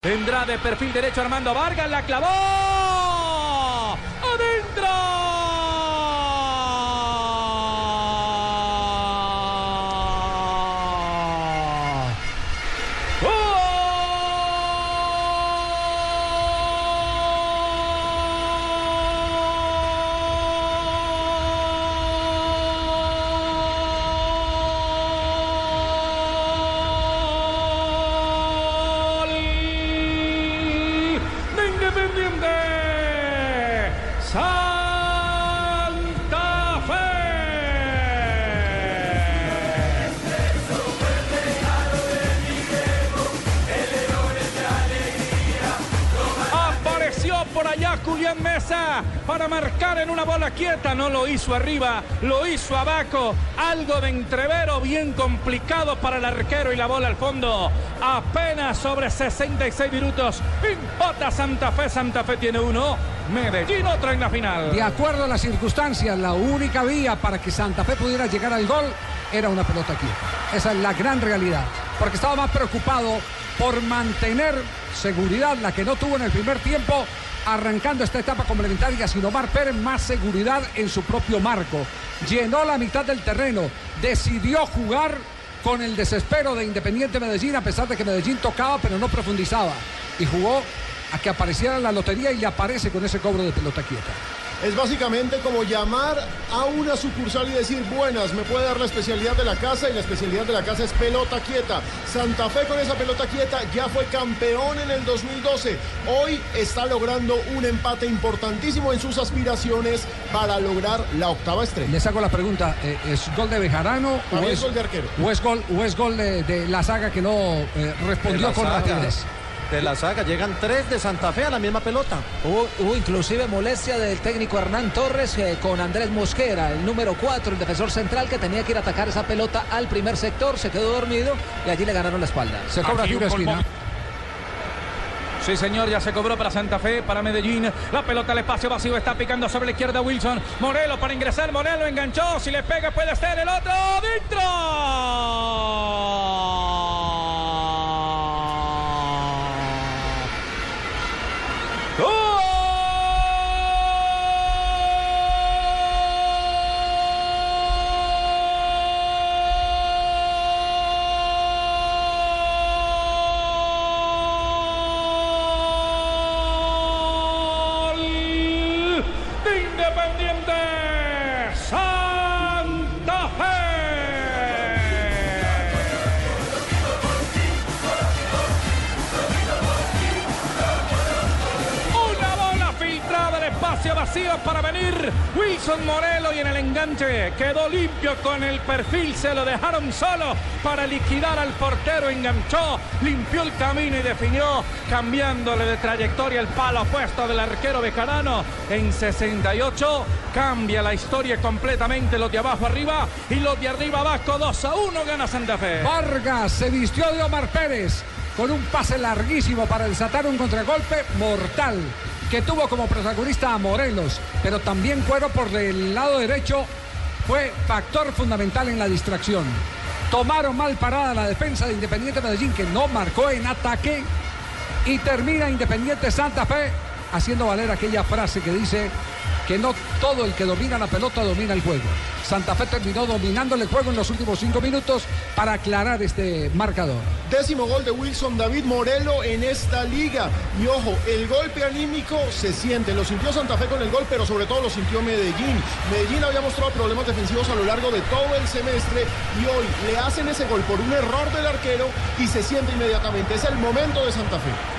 Tendrá de perfil derecho Armando Vargas, la clavó. Santa Julián Mesa para marcar en una bola quieta. No lo hizo arriba, lo hizo abajo. Algo de entrevero bien complicado para el arquero y la bola al fondo. Apenas sobre 66 minutos. Impota Santa Fe. Santa Fe tiene uno. Medellín otro en la final. De acuerdo a las circunstancias, la única vía para que Santa Fe pudiera llegar al gol era una pelota aquí. Esa es la gran realidad. Porque estaba más preocupado por mantener seguridad, la que no tuvo en el primer tiempo, arrancando esta etapa complementaria, sin Omar Pérez, más seguridad en su propio marco. Llenó la mitad del terreno, decidió jugar con el desespero de Independiente Medellín, a pesar de que Medellín tocaba, pero no profundizaba. Y jugó a que apareciera la lotería y le aparece con ese cobro de pelota quieta. Es básicamente como llamar a una sucursal y decir, buenas, me puede dar la especialidad de la casa y la especialidad de la casa es pelota quieta. Santa Fe con esa pelota quieta ya fue campeón en el 2012. Hoy está logrando un empate importantísimo en sus aspiraciones para lograr la octava estrella. Les hago la pregunta, ¿eh, ¿es gol de Bejarano o es, es gol de arquero. o es gol, o es gol de, de la saga que no eh, respondió con saga. rapidez? De la saga llegan tres de Santa Fe a la misma pelota. Hubo, hubo inclusive molestia del técnico Hernán Torres eh, con Andrés Mosquera, el número 4, el defensor central que tenía que ir a atacar esa pelota al primer sector, se quedó dormido y allí le ganaron la espalda. Se cobra Aquí tiro esquina. Sí, señor, ya se cobró para Santa Fe, para Medellín. La pelota al espacio vacío está picando sobre la izquierda Wilson. Morelo para ingresar, Morelo enganchó. Si le pega puede ser el otro. ¡Dentro! Para venir Wilson Morelo y en el enganche quedó limpio con el perfil, se lo dejaron solo para liquidar al portero, enganchó, limpió el camino y definió cambiándole de trayectoria el palo opuesto del arquero bejarano en 68. Cambia la historia completamente, los de abajo arriba y los de arriba abajo, 2 a 1 gana Santa Fe. Vargas se vistió de Omar Pérez con un pase larguísimo para desatar un contragolpe mortal que tuvo como protagonista a Morelos, pero también Cuero por el lado derecho fue factor fundamental en la distracción. Tomaron mal parada la defensa de Independiente Medellín que no marcó en ataque y termina Independiente Santa Fe haciendo valer aquella frase que dice que no todo el que domina la pelota domina el juego. Santa Fe terminó dominando el juego en los últimos cinco minutos para aclarar este marcador. Décimo gol de Wilson David Morelo en esta liga. Y ojo, el golpe anímico se siente. Lo sintió Santa Fe con el gol, pero sobre todo lo sintió Medellín. Medellín había mostrado problemas defensivos a lo largo de todo el semestre y hoy le hacen ese gol por un error del arquero y se siente inmediatamente. Es el momento de Santa Fe.